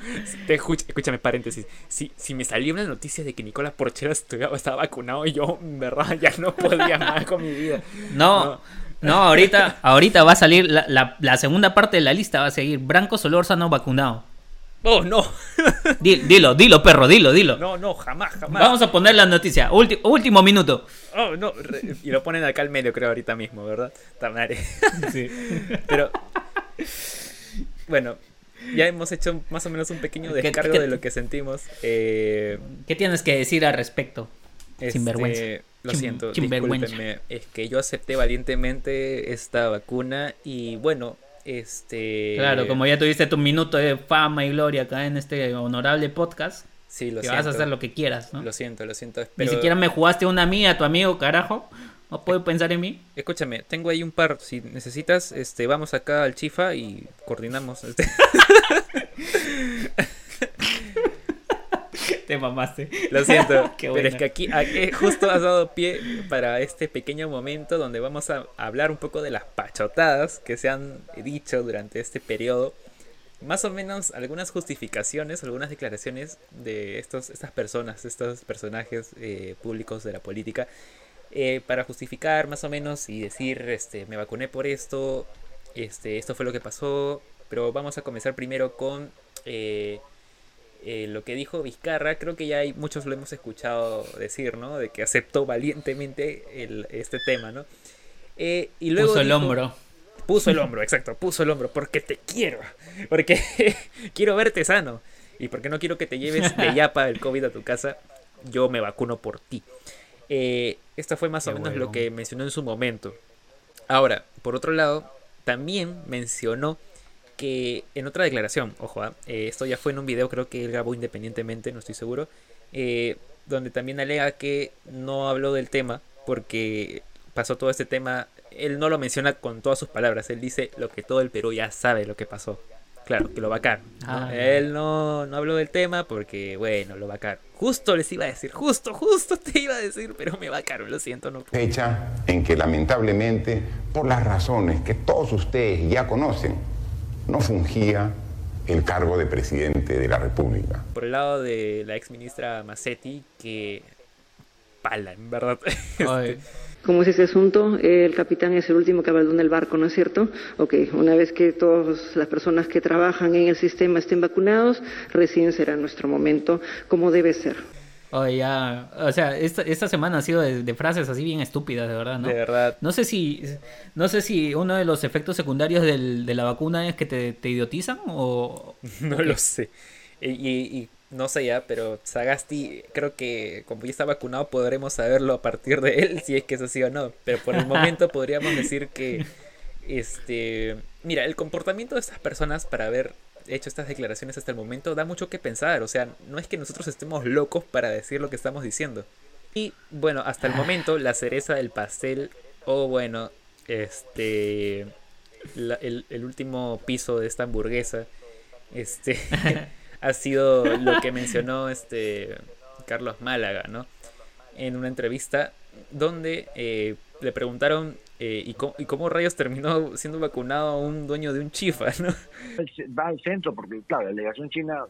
Te escúchame, paréntesis. Si, si me salió una noticia de que Nicolás Porchela estuviera- estaba vacunado, yo, en verdad, ya no podía más con mi vida. No, no, ahorita, ahorita va a salir la, la- la segunda parte de la lista, va a seguir Branco Solórzano vacunado. Oh, no. Di- Dilo, dilo, perro, dilo, dilo. No, no, jamás, jamás. Vamos a poner la noticia. Ulti- último minuto. Oh, no. Y lo ponen acá al medio, creo, ahorita mismo, ¿verdad? Tamare. Pero. Bueno, ya hemos hecho más o menos un pequeño ¿Qué- descargo qué- de lo que sentimos. Eh, ¿Qué tienes que decir al respecto? Este, Sinvergüenza. Lo Sin- siento, sinvergüenza. Es que yo acepté valientemente esta vacuna y bueno, este... Claro, como ya tuviste tu minuto de fama y gloria acá en este honorable podcast, Sí, lo que siento. vas a hacer lo que quieras, ¿no? Lo siento, lo siento. Ni siquiera me jugaste una mía, a tu amigo, carajo. ¿No puedo pensar en mí? Escúchame, tengo ahí un par. Si necesitas, este, vamos acá al Chifa y coordinamos. Este. Te mamaste. Lo siento, Qué pero es que aquí, aquí justo has dado pie para este pequeño momento donde vamos a hablar un poco de las pachotadas que se han dicho durante este periodo. Más o menos algunas justificaciones, algunas declaraciones de estos, estas personas, estos personajes eh, públicos de la política, eh, para justificar más o menos y decir, este, me vacuné por esto, este, esto fue lo que pasó, pero vamos a comenzar primero con eh, eh, lo que dijo Vizcarra, creo que ya hay muchos lo hemos escuchado decir, ¿no? De que aceptó valientemente el, este tema, ¿no? Eh, y luego Puso el hombro. Puso el hombro, exacto, puso el hombro, porque te quiero, porque quiero verte sano y porque no quiero que te lleves de yapa el COVID a tu casa, yo me vacuno por ti. Eh, esto fue más o menos lo que mencionó en su momento. Ahora, por otro lado, también mencionó que en otra declaración, ojo, ah, eh, esto ya fue en un video, creo que él grabó independientemente, no estoy seguro, eh, donde también alega que no habló del tema porque pasó todo este tema, él no lo menciona con todas sus palabras, él dice lo que todo el Perú ya sabe lo que pasó. Claro, que lo vacaron. ¿no? Ah. Él no, no habló del tema porque, bueno, lo vacaron. Justo les iba a decir, justo, justo te iba a decir, pero me vacaron, lo siento, no. Fecha en que lamentablemente, por las razones que todos ustedes ya conocen, no fungía el cargo de presidente de la República. Por el lado de la ex ministra Massetti, que pala, en verdad. Ay, ¿Cómo es ese asunto? El capitán es el último que abandona el barco, ¿no es cierto? Ok, una vez que todas las personas que trabajan en el sistema estén vacunados, recién será nuestro momento, como debe ser. Ay, ya. O sea, esta, esta semana ha sido de, de frases así bien estúpidas, de verdad, ¿no? De verdad. No sé si, no sé si uno de los efectos secundarios del- de la vacuna es que te, te idiotizan o... No lo sé. Y, y- y no sé ya, pero Sagasti, creo que como ya está vacunado, podremos saberlo a partir de él, si es que es así o no. Pero por el momento podríamos decir que, este, mira, el comportamiento de estas personas para haber hecho estas declaraciones hasta el momento da mucho que pensar. O sea, no es que nosotros estemos locos para decir lo que estamos diciendo. Y bueno, hasta el momento, la cereza del pastel, o bueno, este, la- el, el último piso de esta hamburguesa, este, ha sido lo que mencionó este Carlos Málaga, ¿no? En una entrevista donde eh, le preguntaron eh, ¿y, cómo, y cómo rayos terminó siendo vacunado un dueño de un chifa, ¿no? va al centro porque, claro, la delegación china,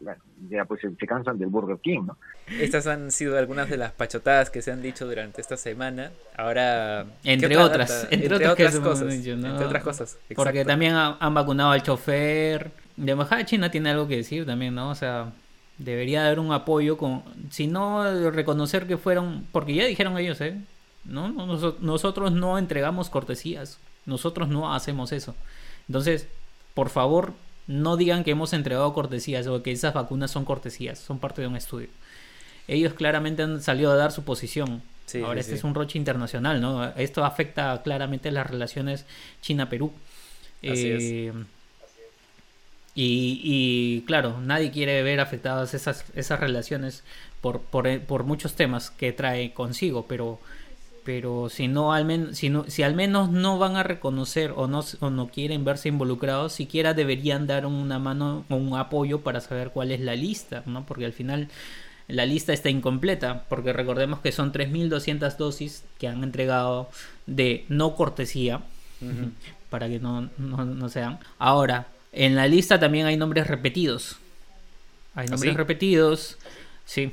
bueno, ya pues se, se cansan del Burger King, ¿no? Estas han sido algunas de las pachotadas que se han dicho durante esta semana. Ahora, ¿qué Entre otra otras, entre, otras, cosas. dicho, ¿no? Entre otras cosas. Porque exacto. también ha- han vacunado al chofer. La embajada china tiene algo que decir también, ¿no? O sea, debería haber un apoyo con, si no reconocer que fueron, porque ya dijeron ellos, ¿eh? No, no, noso- nosotros no entregamos cortesías, nosotros no hacemos eso. Entonces, por favor, no digan que hemos entregado cortesías o que esas vacunas son cortesías, son parte de un estudio. Ellos claramente han salido a dar su posición. Sí, Ahora, sí, este sí. es un roche internacional, ¿no? Esto afecta claramente las relaciones China-Perú. Así es. Eh, y, y, claro, nadie quiere ver afectadas esas, esas relaciones por, por, por muchos temas que trae consigo, pero pero si no al menos si no si al menos no van a reconocer o no o no quieren verse involucrados siquiera deberían dar una mano o un apoyo para saber cuál es la lista no porque al final la lista está incompleta porque recordemos que son 3.200 dosis que han entregado de no cortesía para que no, no, no sean. Ahora en la lista también hay nombres repetidos. Hay ¿Ah, nombres sí? repetidos sí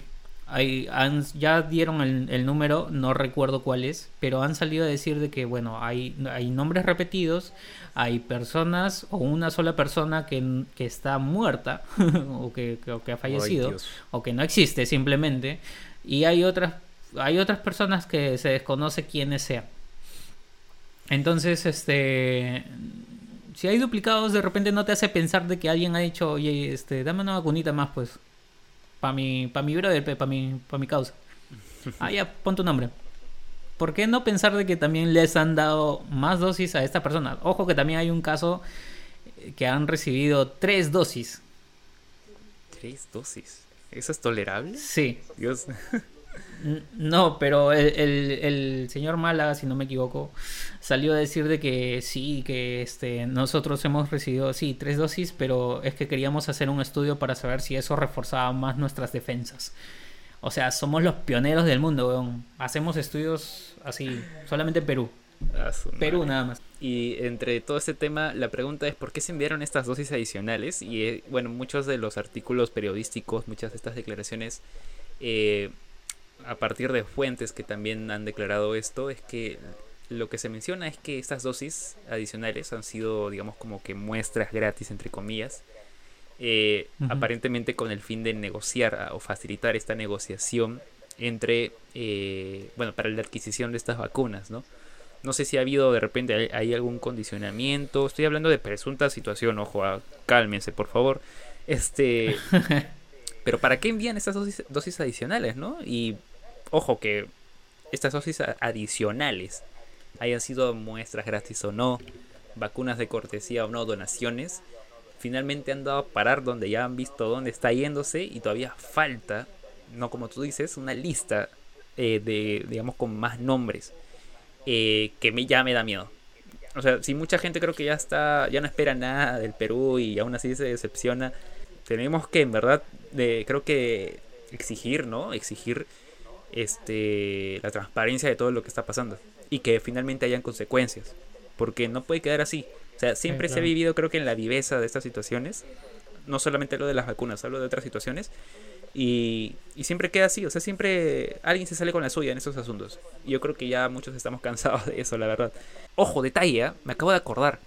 hay, han- ya dieron el, el número, no recuerdo cuál es, pero han salido a decir de que, bueno, hay, hay nombres repetidos, hay personas o una sola persona que, que está muerta o que, que- o que ha fallecido o que no existe simplemente y hay otras hay otras personas que se desconoce quiénes sean. Entonces, este si hay duplicados, de repente no te hace pensar de que alguien ha dicho, oye, este, dame una vacunita más, pues. Para mi, pa mi brother, para mi, pa mi causa. Ah, ya, pon tu nombre. ¿Por qué no pensar de que también les han dado más dosis a esta persona? Ojo que también hay un caso eh, que han recibido tres dosis. Tres dosis. ¿Eso es tolerable? Sí. Dios. No, pero el, el- el señor Málaga, si no me equivoco, salió a decir de que sí, que este nosotros hemos recibido, sí, tres dosis, pero es que queríamos hacer un estudio para saber si eso reforzaba más nuestras defensas. O sea, somos los pioneros del mundo, weón. Hacemos estudios así, solamente en Perú. Perú nada más. Y entre todo este tema, la pregunta es por qué se enviaron estas dosis adicionales. Y eh, bueno, muchos de los artículos periodísticos, muchas de estas declaraciones, eh, a partir de fuentes que también han declarado esto, es que lo que se menciona es que estas dosis adicionales han sido, digamos, como que muestras gratis, entre comillas, eh, aparentemente con el fin de negociar ah, o facilitar esta negociación entre, eh, bueno, para la adquisición de estas vacunas, ¿no? No sé si ha habido de repente hay, hay algún condicionamiento. Estoy hablando de presunta situación, ojo, ah, cálmense, por favor. Este, pero ¿para qué envían estas dosis, dosis adicionales, no? Y ojo que estas dosis adicionales hayan sido muestras gratis o no, vacunas de cortesía o no, donaciones, finalmente han dado a parar donde ya han visto dónde está yéndose y todavía falta, no como tú dices, una lista eh, de, digamos, con más nombres eh, que me, ya me da miedo. O sea, si mucha gente creo que ya está, ya no espera nada del Perú y aún así se decepciona, tenemos que en verdad, de, creo que exigir, ¿no? Exigir este la transparencia de todo lo que está pasando y que finalmente hayan consecuencias, porque no puede quedar así. O sea, siempre se ha vivido creo que en la viveza de estas situaciones, no solamente lo de las vacunas, hablo de otras situaciones y, y siempre queda así, o sea, siempre alguien se sale con la suya en esos asuntos. Y yo creo que ya muchos estamos cansados de eso, la verdad. Ojo, detalle, ¿ah? me acabo de acordar.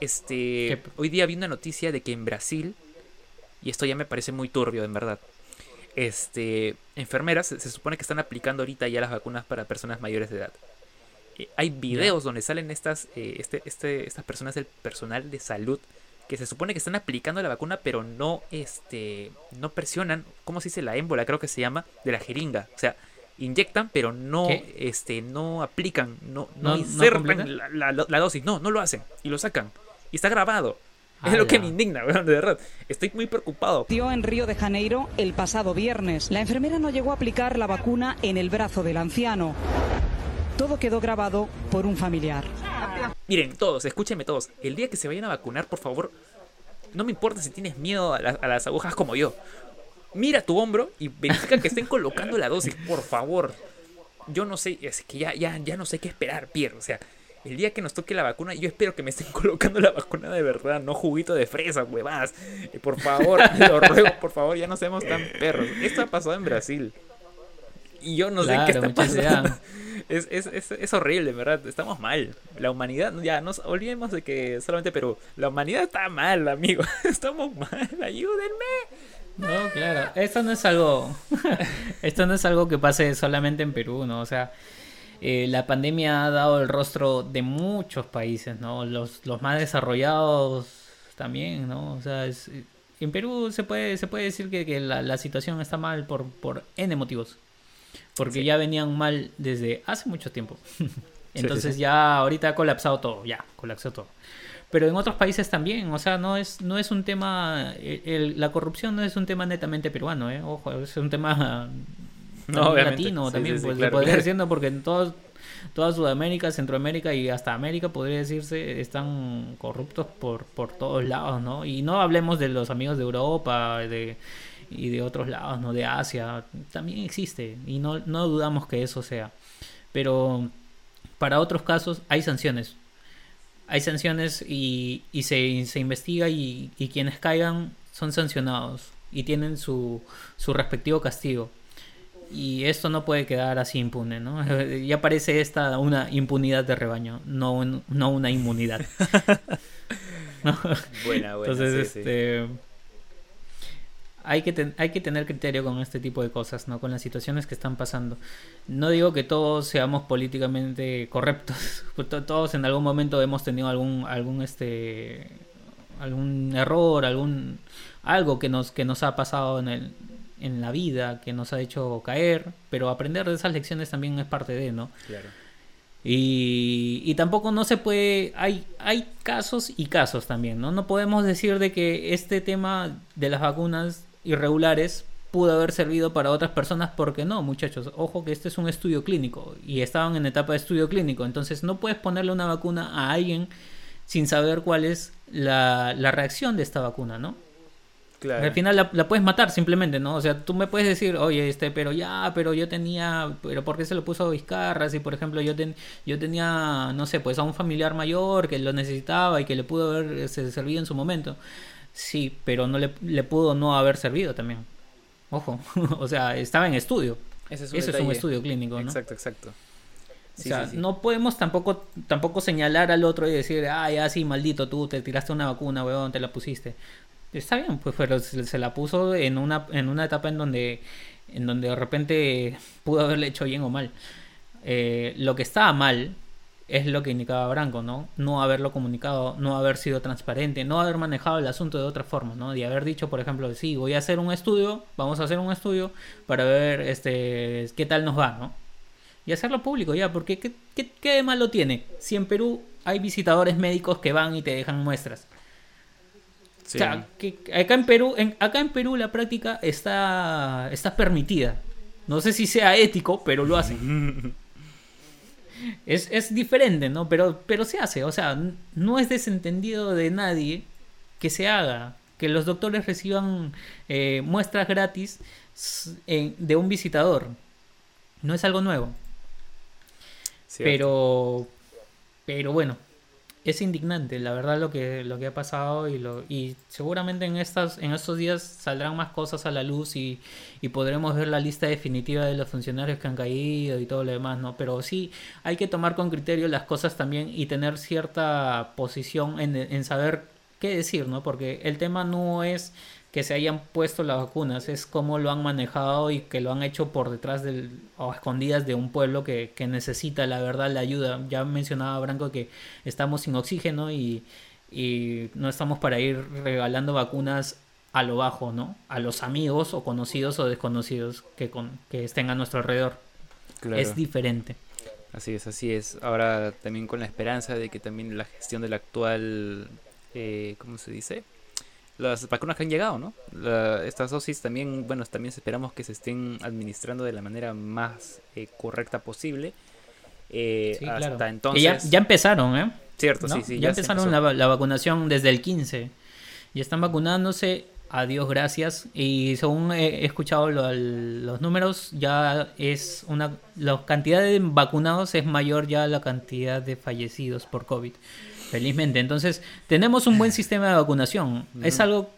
Este, ¿Qué? hoy día vi una noticia de que en Brasil, y esto ya me parece muy turbio, en verdad. Este, enfermeras se, se supone que están aplicando ahorita ya las vacunas para personas mayores de edad. Eh, hay videos donde salen estas, eh, este, este, estas personas del personal de salud que se supone que están aplicando la vacuna, pero no, este, no presionan, ¿cómo se dice? La émbola, creo que se llama, de la jeringa. O sea, inyectan, pero no, ¿Qué? este, no aplican, no, no, ¿No- no insertan la- la dosis. No, no lo hacen. Y lo sacan. Y está grabado. Es lo que Ala. me indigna, weón, de verdad. Estoy muy preocupado. Dio en Río de Janeiro el pasado viernes. La enfermera no llegó a aplicar la vacuna en el brazo del anciano. Todo quedó grabado por un familiar. Miren, todos, escúchenme todos. El día que se vayan a vacunar, por favor, no me importa si tienes miedo a, la- a las agujas como yo. Mira tu hombro y verifica que estén colocando la dosis, por favor. Yo no sé, es que ya, ya, ya no sé qué esperar, Pierre. O sea, el día que nos toque la vacuna, yo espero que me estén colocando la vacuna de verdad, no juguito de fresa, huevas. Eh, Por favor, lo ruego, por favor, ya no seamos tan perros. Esto ha pasado en Brasil. Y yo no sé qué está pasando. Es, es, es, es horrible, en verdad. Estamos mal. La humanidad, ya, nos olvidemos de que solamente Perú. La humanidad está mal, amigo. Estamos mal. Ayúdenme. No, claro. Esto no es algo. esto no es algo que pase solamente en Perú, ¿no? O sea, eh, la pandemia ha dado el rostro de muchos países, ¿no? Los, los más desarrollados también, ¿no? O sea, es, en Perú se puede, se puede decir que, que la, la situación está mal por, por N motivos. Porque ya venían mal desde hace mucho tiempo. Entonces sí. ya ahorita ha colapsado todo, ya, colapsó todo. Pero en otros países también, o sea, no es, no es un tema, el- el- la corrupción no es un tema netamente peruano, ¿eh? Ojo, es un tema No, latino, Sí, también sí, pues, claro, podría claro. diciendo porque en todos, toda Sudamérica, Centroamérica y hasta América, podría decirse, están corruptos por, por todos lados, ¿no? Y no hablemos de los amigos de Europa de, y de otros lados, ¿no? De Asia, también existe y no, no dudamos que eso sea. Pero para otros casos hay sanciones. Hay sanciones y, y se, se investiga y, y quienes caigan son sancionados y tienen su, su respectivo castigo. Y esto no puede quedar así impune, ¿no? Ya parece esta una impunidad de rebaño, no, un- no una inmunidad. ¿No? Buena, buena. Entonces, sí, sí. este, hay que, ten- hay que tener criterio con este tipo de cosas, ¿no? Con las situaciones que están pasando. No digo que todos seamos políticamente correctos, to- todos en algún momento hemos tenido algún, algún, este, algún error, algún, algo que nos, que nos ha pasado en el, en la vida, que nos ha hecho caer, pero aprender de esas lecciones también es parte de, ¿no? Claro. Y, y tampoco no se puede, hay, hay casos y casos también, ¿no? No podemos decir de que este tema de las vacunas irregulares pudo haber servido para otras personas porque no, muchachos, ojo que este es un estudio clínico y estaban en etapa de estudio clínico, entonces no puedes ponerle una vacuna a alguien sin saber cuál es la, la reacción de esta vacuna, ¿no? Claro. Al final la, la puedes matar simplemente, ¿no? O sea, tú me puedes decir, oye, este, pero ya, pero yo tenía, pero ¿por qué se lo puso a Vizcarra? Si, por ejemplo, yo, ten- yo tenía, no sé, pues a un familiar mayor que lo necesitaba y que le pudo haber este, servido en su momento. Sí, pero no le, le pudo no haber servido también. Ojo, o sea, estaba en estudio. Ese es un Eso es un estudio clínico, ¿no? Exacto, exacto. Sí, o sea, sí, sí. no podemos tampoco tampoco señalar al otro y decir, ah, ya sí, maldito, tú te tiraste una vacuna, weón, te la pusiste. Está bien, pues, pero se, la puso en una, en una etapa en donde, en donde de repente pudo haberle hecho bien o mal. Eh, lo que estaba mal es lo que indicaba Branco, ¿no? No haberlo comunicado, no haber sido transparente, no haber manejado el asunto de otra forma, ¿no? De haber dicho, por ejemplo, sí, voy a hacer un estudio, vamos a hacer un estudio para ver este qué tal nos va, ¿no? y hacerlo público ya, porque ¿qué, qué, qué de malo tiene? Si en Perú hay visitadores médicos que van y te dejan muestras. Sí. O sea, que acá en Perú, en, acá en Perú la práctica está, está permitida. No sé si sea ético, pero lo hacen. Es, es diferente, ¿no? Pero, pero se hace. O sea, no es desentendido de nadie que se haga. Que los doctores reciban eh, muestras gratis en- de un visitador. No es algo nuevo. Cierto. Pero, pero bueno, es indignante, la verdad, lo que, lo que ha pasado y, lo, y seguramente en, estas, en estos días saldrán más cosas a la luz y, y podremos ver la lista definitiva de los funcionarios que han caído y todo lo demás, ¿no? Pero sí, hay que tomar con criterio las cosas también y tener cierta posición en, en saber qué decir, ¿no? Porque el tema no es que se hayan puesto las vacunas, es cómo lo han manejado y que lo han hecho por detrás del, o a escondidas de un pueblo que, que necesita, la verdad, la ayuda. Ya mencionaba Branco que estamos sin oxígeno y, y no estamos para ir regalando vacunas a lo bajo, ¿no? A los amigos o conocidos o desconocidos que, con, que estén a nuestro alrededor. Claro. Es diferente. Así es, así es. Ahora también con la esperanza de que también la gestión del actual, eh, ¿cómo se dice? Las vacunas que han llegado, ¿no? La- estas dosis también, bueno, también esperamos que se estén administrando de la manera más eh, correcta posible. Eh, Sí, hasta claro. entonces. Ya, ya empezaron, ¿eh? Cierto, ¿no? sí, sí. ya, empezaron la, va- la vacunación desde el 15. Y están vacunándose. Adiós, gracias. Y según he he escuchado lo- los números, ya es una. La cantidad de vacunados es mayor ya a la cantidad de fallecidos por COVID. Felizmente. Entonces, tenemos un buen sistema de vacunación. Es algo.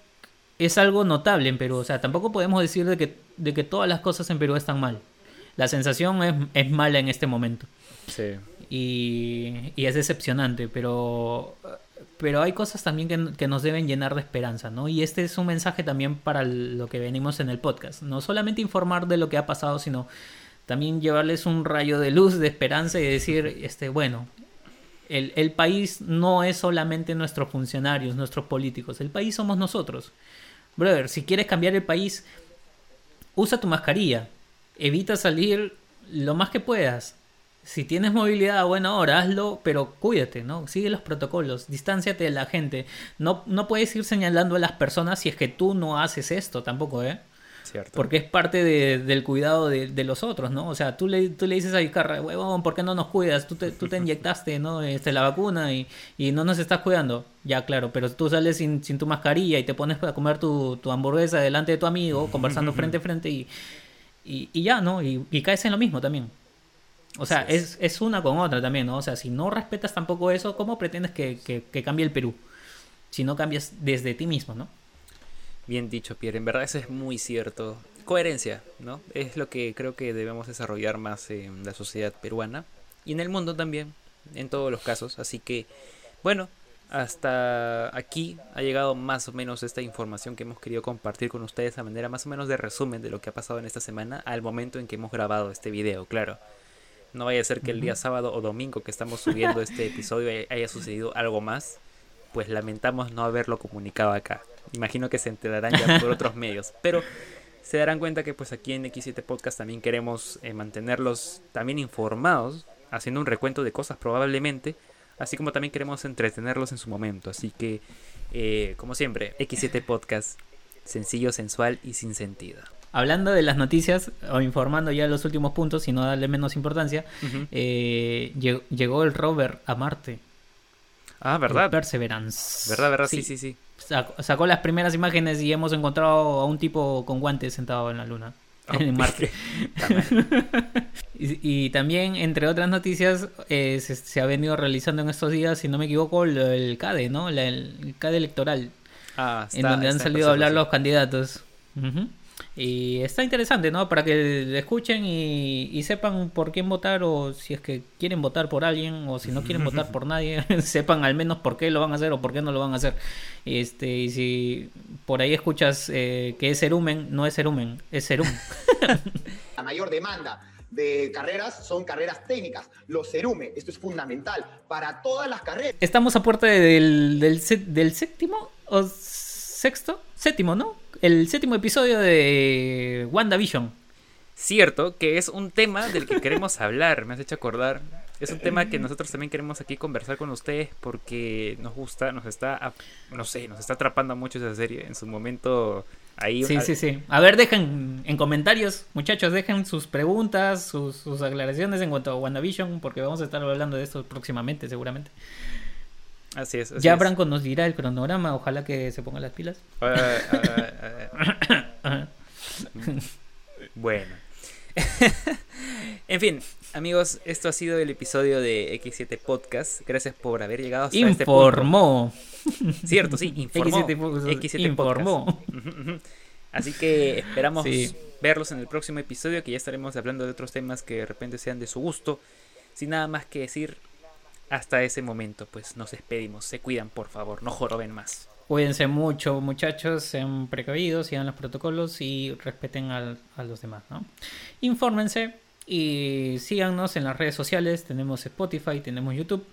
Es algo notable en Perú. O sea, tampoco podemos decir de que, de que todas las cosas en Perú están mal. La sensación es, es mala en este momento Sí. y, y es decepcionante, pero, pero hay cosas también que, que nos deben llenar de esperanza, ¿no? Y este es un mensaje también para lo que venimos en el podcast, no solamente informar de lo que ha pasado, sino también llevarles un rayo de luz, de esperanza y decir, este, bueno, El, el país no es solamente nuestros funcionarios, nuestros políticos. El país somos nosotros. Brother, si quieres cambiar el país, usa tu mascarilla. Evita salir lo más que puedas. Si tienes movilidad a buena hora, hazlo, pero cuídate, ¿no? Sigue los protocolos, distánciate de la gente. No, no puedes ir señalando a las personas si es que tú no haces esto tampoco, ¿eh? Cierto. Porque es parte de- del cuidado de, de los otros, ¿no? O sea, tú le, tú le dices a Vizcarra, huevón, ¿por qué no nos cuidas? Tú te, tú te inyectaste, ¿no? Este, la vacuna y, y no nos estás cuidando. Ya, claro, pero tú sales sin, sin tu mascarilla y te pones a comer tu, tu hamburguesa delante de tu amigo, conversando frente a frente y, y, y ya, ¿no? Y, y caes en lo mismo también. O sea, es. es, es una con otra también, ¿no? O sea, si no respetas tampoco eso, ¿cómo pretendes que, que, que cambie el Perú? Si no cambias desde ti mismo, ¿no? Bien dicho, Pierre. En verdad eso es muy cierto. Coherencia, ¿no? Es lo que creo que debemos desarrollar más en la sociedad peruana y en el mundo también, en todos los casos. Así que, bueno, hasta aquí ha llegado más o menos esta información que hemos querido compartir con ustedes a manera más o menos de resumen de lo que ha pasado en esta semana al momento en que hemos grabado este video, claro. No vaya a ser que el día sábado o domingo que estamos subiendo este episodio haya- sucedido algo más. Pues lamentamos no haberlo comunicado acá. Imagino que se enterarán ya por otros medios. Pero se darán cuenta que pues aquí en X7 Podcast también queremos eh, mantenerlos también informados, haciendo un recuento de cosas probablemente, así como también queremos entretenerlos en su momento. Así que, eh, como siempre, X7 Podcast, sencillo, sensual y sin sentido. Hablando de las noticias, o informando ya los últimos puntos y no darle menos importancia, eh, lleg- llegó el rover a Marte. Ah, el ¿verdad? Perseverance. ¿Verdad, verdad? Sí, sí, sí. Sacó, sacó las primeras imágenes y hemos encontrado a un tipo con guantes sentado en la luna. En Marte. y, y también, entre otras noticias, eh, se, se ha venido realizando en estos días, si no me equivoco, el, el CADE, ¿no? La- el CADE electoral. Ah, en está- donde han en salido a hablar los candidatos. Ujú. Y está interesante, ¿no? Para que le escuchen y, y sepan por quién votar o si es que quieren votar por alguien o si no quieren votar por nadie, sepan al menos por qué lo van a hacer o por qué no lo van a hacer. Este, y si por ahí escuchas eh, que es cerumen, no es cerumen, es serum. La mayor demanda de carreras son carreras técnicas, los cerume, esto es fundamental para todas las carreras. Estamos a puerta del, del, del séptimo o sexto, séptimo, ¿no? El séptimo episodio de WandaVision. Cierto, que es un tema del que queremos hablar, me has hecho acordar. Es un tema que nosotros también queremos aquí conversar con ustedes porque nos gusta, nos está, no sé, nos está atrapando mucho esa serie. En su momento, ahí... Sí, a- sí, sí. A ver, dejen en comentarios, muchachos, dejen sus preguntas, sus, sus aclaraciones en cuanto a WandaVision, porque vamos a estar hablando de esto próximamente, seguramente. Así es. así ya es. Branco nos dirá el cronograma, ojalá que se pongan las pilas. Ah, ah, ah. Bueno. en fin, amigos, esto ha sido el episodio de X7 Podcast. Gracias por haber llegado hasta este punto. Informó. Cierto, sí, informó. X7 Podcast X7 informó. Podcast. Así que esperamos Sí. verlos en el próximo episodio, que ya estaremos hablando de otros temas que de repente sean de su gusto. Sin nada más que decir, hasta ese momento, pues nos despedimos. Se cuidan, por favor, no joroben más. Cuídense mucho, muchachos, sean precavidos, sigan los protocolos y respeten a los demás, ¿no? Infórmense y síganos en las redes sociales. Tenemos Spotify, tenemos YouTube,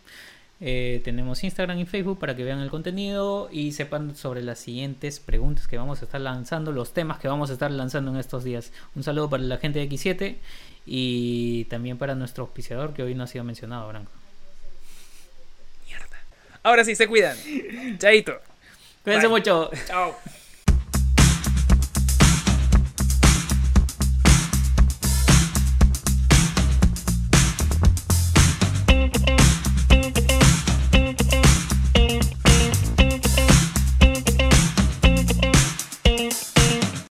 eh, tenemos Instagram y Facebook para que vean el contenido y sepan sobre las siguientes preguntas que vamos a estar lanzando, los temas que vamos a estar lanzando en estos días. Un saludo para la gente de X7 y también para nuestro auspiciador que hoy no ha sido mencionado, Branco. Ahora sí, se cuidan. Chaito. Cuídense Bye. mucho. Chao.